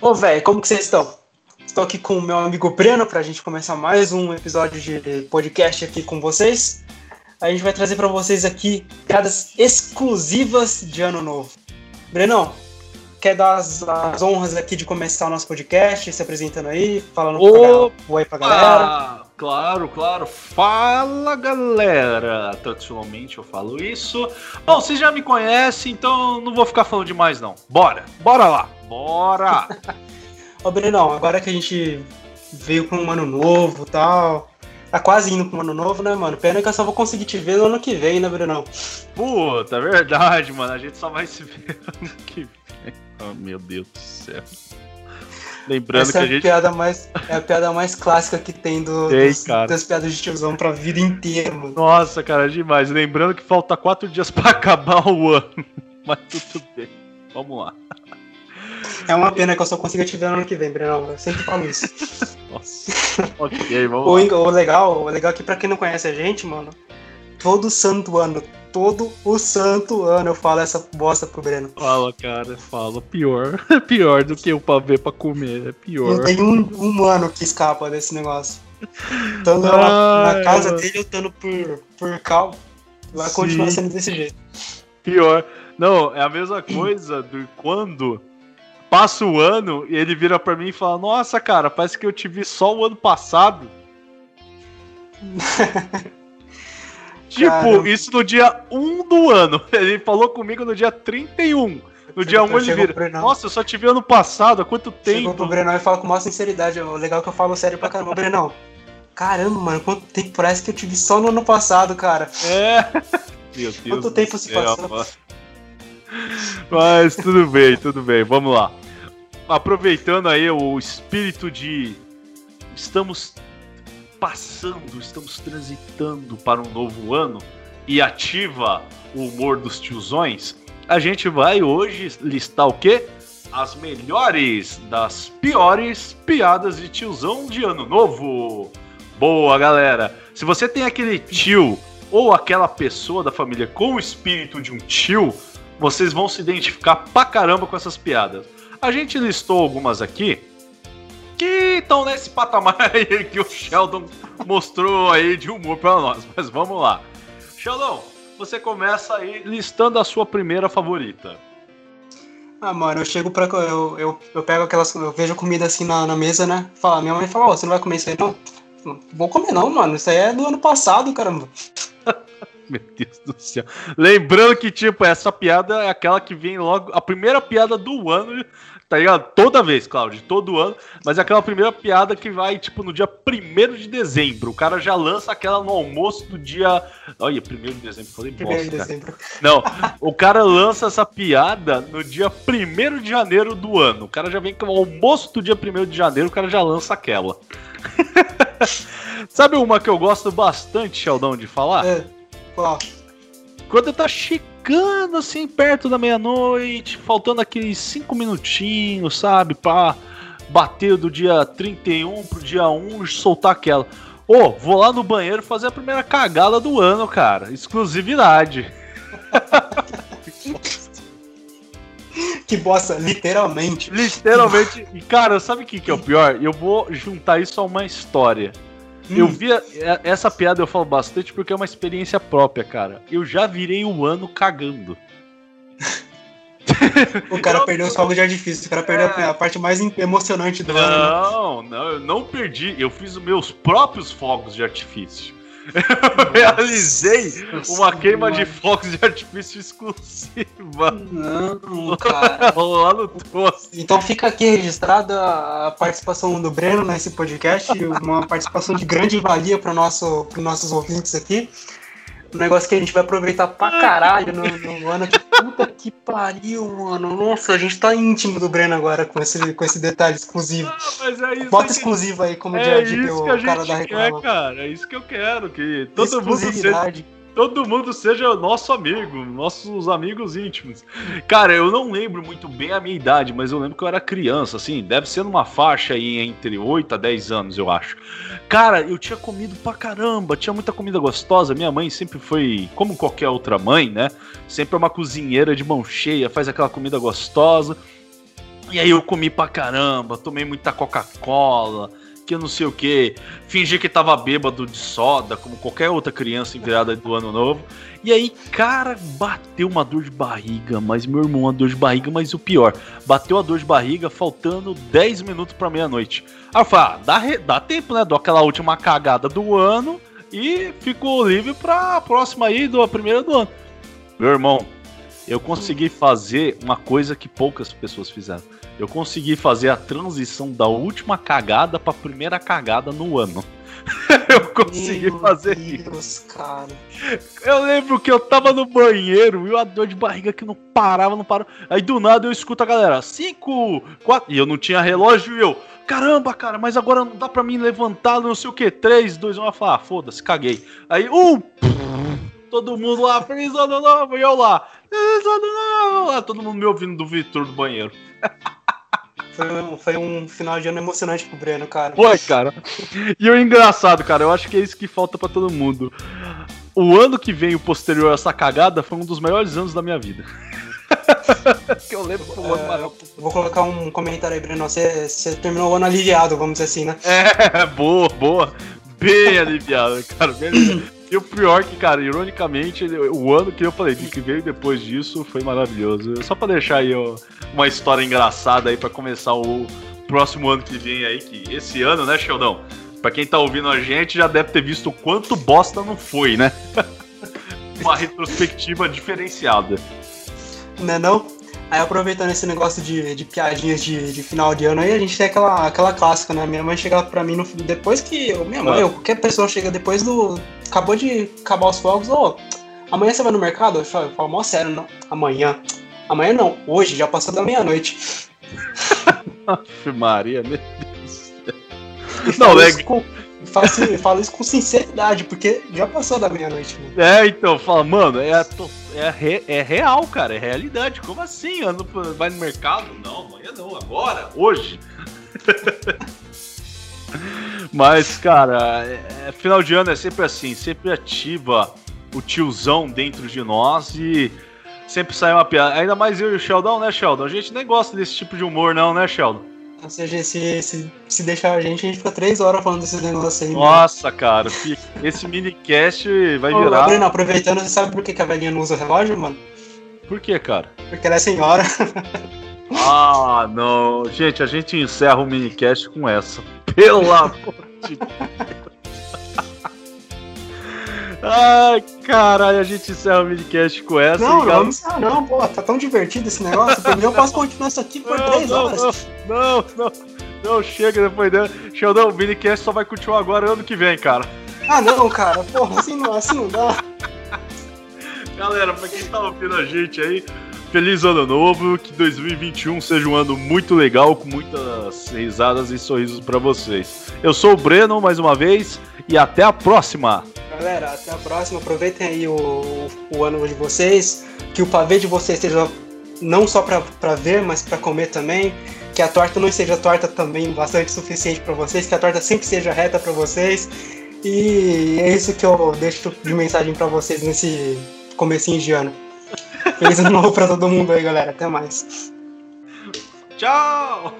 Ô, velho, como que vocês estão? Estou aqui com o meu amigo Breno para a gente começar mais um episódio de podcast aqui com vocês. A gente vai trazer para vocês aqui piadas exclusivas de Ano Novo. Brenão, quer dar as, as, honras aqui de começar o nosso podcast, se apresentando aí, falando Opa! pra, oi pra galera? Claro, claro. Fala, galera. Tradicionalmente eu falo isso. Bom, vocês já me conhecem, então não vou ficar falando demais, não. Bora, bora lá, bora. Ô, Brenão, agora que a gente veio com um ano novo e tal, tá quase indo pro ano novo, né, mano? Pena que eu só vou conseguir te ver no ano que vem, né, Brenão? Puta, é verdade, mano. A gente só vai se ver ano que vem. Oh, meu Deus do céu. Lembrando Essa que é a, a gente. Piada mais, é a piada mais clássica que tem do, Ei, dos, das piadas de tiozão pra vida inteira, mano. Nossa, cara, demais. Lembrando que falta quatro dias pra acabar o ano. Mas tudo bem. Vamos lá. É uma pena que eu só consiga te ver no ano que vem, Brenão. Eu sempre falo isso. Nossa. ok, vamos o, o, legal, o legal é que pra quem não conhece a gente, mano, todo santo ano, todo o santo ano eu falo essa bosta pro Breno. Fala, cara, fala. Pior. Pior do que o pavê pra comer. É pior. Não tem um, um ano que escapa desse negócio. Estando na, na casa dele, estando por, por cal, vai Sim. continuar sendo desse jeito. Pior. Não, é a mesma coisa do quando passa o ano e ele vira para mim e fala: Nossa, cara, parece que eu te vi só o ano passado. tipo, Caramba. isso no dia 1 do ano. Ele falou comigo no dia 31. No dia 1 ele vira. Nossa, eu só te vi ano passado, há quanto tempo? Chegou pro Brenão e fala com maior sinceridade. O legal é que eu falo sério pra caramba. Brenão, caramba, mano, quanto tempo parece que eu te vi só no ano passado, cara. É. Meu Deus Quanto tempo se passou? Mas tudo bem, tudo bem, vamos lá aproveitando aí o espírito de estamos passando, estamos transitando para um novo ano e ativa o humor dos tiozões, a gente vai hoje listar o quê? As melhores das piores piadas de tiozão de ano novo. Boa, galera. Se você tem aquele tio ou aquela pessoa da família com o espírito de um tio, vocês vão se identificar pra caramba com essas piadas. A gente listou algumas aqui que estão nesse patamar aí que o Sheldon mostrou aí de humor para nós. Mas vamos lá. Sheldon, você começa aí listando a sua primeira favorita. Ah, mano, eu chego pra. Eu, eu, eu pego aquelas. Eu vejo comida assim na, na mesa, né? Fala, minha mãe fala, oh, você não vai comer isso aí não? Vou comer não, mano. Isso aí é do ano passado, caramba. Meu Deus do céu. Lembrando que, tipo, essa piada é aquela que vem logo. A primeira piada do ano tá ligado? Toda vez, Claudio, todo ano. Mas é aquela primeira piada que vai, tipo, no dia 1 de dezembro. O cara já lança aquela no almoço do dia. Olha, 1 de dezembro, falei bosta. De dezembro. Não, o cara lança essa piada no dia 1 de janeiro do ano. O cara já vem com o almoço do dia 1 de janeiro, o cara já lança aquela. Sabe uma que eu gosto bastante, Sheldon, de falar? É. Qual? Quando tá chegando assim perto da meia-noite, faltando aqueles cinco minutinhos, sabe, pra bater do dia 31 pro dia 1 e soltar aquela. Ô, oh, vou lá no banheiro fazer a primeira cagada do ano, cara. Exclusividade. que bosta, literalmente. Literalmente. E, cara, sabe o que, que é o pior? Eu vou juntar isso a uma história. Hum. Eu vi essa piada eu falo bastante porque é uma experiência própria, cara. Eu já virei um ano cagando. o cara eu... perdeu os fogos de artifício, o cara perdeu é... a parte mais emocionante do não, ano. Não, não, eu não perdi. Eu fiz os meus próprios fogos de artifício. Eu realizei uma queima de fogos de artifício exclusiva. Não, cara. Lá no Então fica aqui registrada a participação do Breno nesse podcast, uma participação de grande valia para nosso, os nossos ouvintes aqui um negócio que a gente vai aproveitar pra caralho no, no ano. Que puta que pariu, mano. Nossa, a gente tá íntimo do Breno agora com esse, com esse detalhe exclusivo. Ah, é isso Bota exclusivo aí, como é já disse o cara da reclamação. É, cara, é isso que eu quero, que todo mundo seja todo mundo seja nosso amigo, nossos amigos íntimos. Cara, eu não lembro muito bem a minha idade, mas eu lembro que eu era criança, assim, deve ser numa faixa aí entre 8 a 10 anos, eu acho. Cara, eu tinha comido pra caramba, tinha muita comida gostosa. Minha mãe sempre foi, como qualquer outra mãe, né? Sempre é uma cozinheira de mão cheia, faz aquela comida gostosa. E aí eu comi pra caramba, tomei muita Coca-Cola, que não sei o que, fingi que tava bêbado de soda, como qualquer outra criança virada do ano novo. E aí, cara, bateu uma dor de barriga, mas meu irmão, uma dor de barriga, mas o pior, bateu a dor de barriga faltando 10 minutos pra meia-noite. Aí eu falei, ah, dá, dá tempo, né? Dou aquela última cagada do ano e fico livre pra próxima aí, do primeira do ano. Meu irmão, eu consegui fazer uma coisa que poucas pessoas fizeram. Eu consegui fazer a transição da última cagada pra primeira cagada no ano. eu consegui Meu fazer Deus, isso. Cara. Eu lembro que eu tava no banheiro e a dor de barriga que não parava, não parava. Aí do nada eu escuto a galera, 5, 4. E eu não tinha relógio e eu, caramba, cara, mas agora não dá pra mim levantar, não sei o que. 3, 2, 1. Eu falei, ah, foda-se, caguei. Aí, um. Todo mundo lá, feliz ano novo, e eu lá, feliz ano novo, lá, todo mundo me ouvindo do Vitor do banheiro. Foi um, foi um final de ano emocionante pro Breno, cara. Foi, cara. E o engraçado, cara, eu acho que é isso que falta para todo mundo. O ano que vem, o posterior a essa cagada, foi um dos melhores anos da minha vida. que eu lembro que o ano é, Vou colocar um comentário aí, Breno. Você, você terminou o ano aliviado, vamos dizer assim, né? É, boa, boa. Bem aliviado, cara. Bem aliviado. E o pior que, cara, ironicamente, o ano que eu falei, que veio depois disso foi maravilhoso. Só pra deixar aí ó, uma história engraçada aí para começar o próximo ano que vem aí, que esse ano, né, Sheldon? Pra quem tá ouvindo a gente, já deve ter visto o quanto bosta não foi, né? uma retrospectiva diferenciada. Não é não? Aí aproveitando esse negócio de, de piadinhas de, de final de ano aí, a gente tem aquela, aquela clássica, né? Minha mãe chegava pra mim no, depois que. Minha mãe, ah. ou qualquer pessoa chega depois do. Acabou de acabar os fogos, ô, amanhã você vai no mercado? Eu falo, eu falo mó sério, não. Amanhã. Amanhã não, hoje, já passou da meia-noite. Maria, meu Deus. Não, é faço, falo isso com sinceridade, porque já passou da meia-noite. É, então, fala, mano, é, é, re, é real, cara, é realidade. Como assim? Ando, vai no mercado? Não, amanhã não, agora, hoje. Mas, cara, é, é, final de ano é sempre assim, sempre ativa o tiozão dentro de nós e sempre sai uma piada. Ainda mais eu e o Sheldon, né, Sheldon? A gente nem gosta desse tipo de humor, não, né, Sheldon? Ou seja, se, se, se deixar a gente, a gente fica três horas falando desses negócios aí. Nossa, mano. cara, esse minicast vai Ô, virar. Bruno, aproveitando, você sabe por que, que a velhinha não usa relógio, mano? Por que, cara? Porque ela é senhora. ah, não. Gente, a gente encerra o minicast com essa. Pelo amor de Deus. Ai, caralho, a gente encerra o minicast com essa. Não, não, não, não, pô, tá tão divertido esse negócio. eu posso continuar isso aqui por não, três não, horas. Não, não, não, chega depois dela. Sheldon, o minicast só vai continuar agora ano que vem, cara. Ah, não, cara, porra, assim não, assim não dá. Galera, pra quem tá ouvindo a gente aí, feliz ano novo, que 2021 seja um ano muito legal, com muitas risadas e sorrisos para vocês. Eu sou o Breno, mais uma vez, e até a próxima! Galera, até a próxima. Aproveitem aí o, o ano de vocês. Que o pavê de vocês seja não só para ver, mas para comer também. Que a torta não seja torta também bastante suficiente para vocês. Que a torta sempre seja reta para vocês. E é isso que eu deixo de mensagem para vocês nesse comecinho de ano. Feliz ano novo para todo mundo aí, galera. Até mais. Tchau!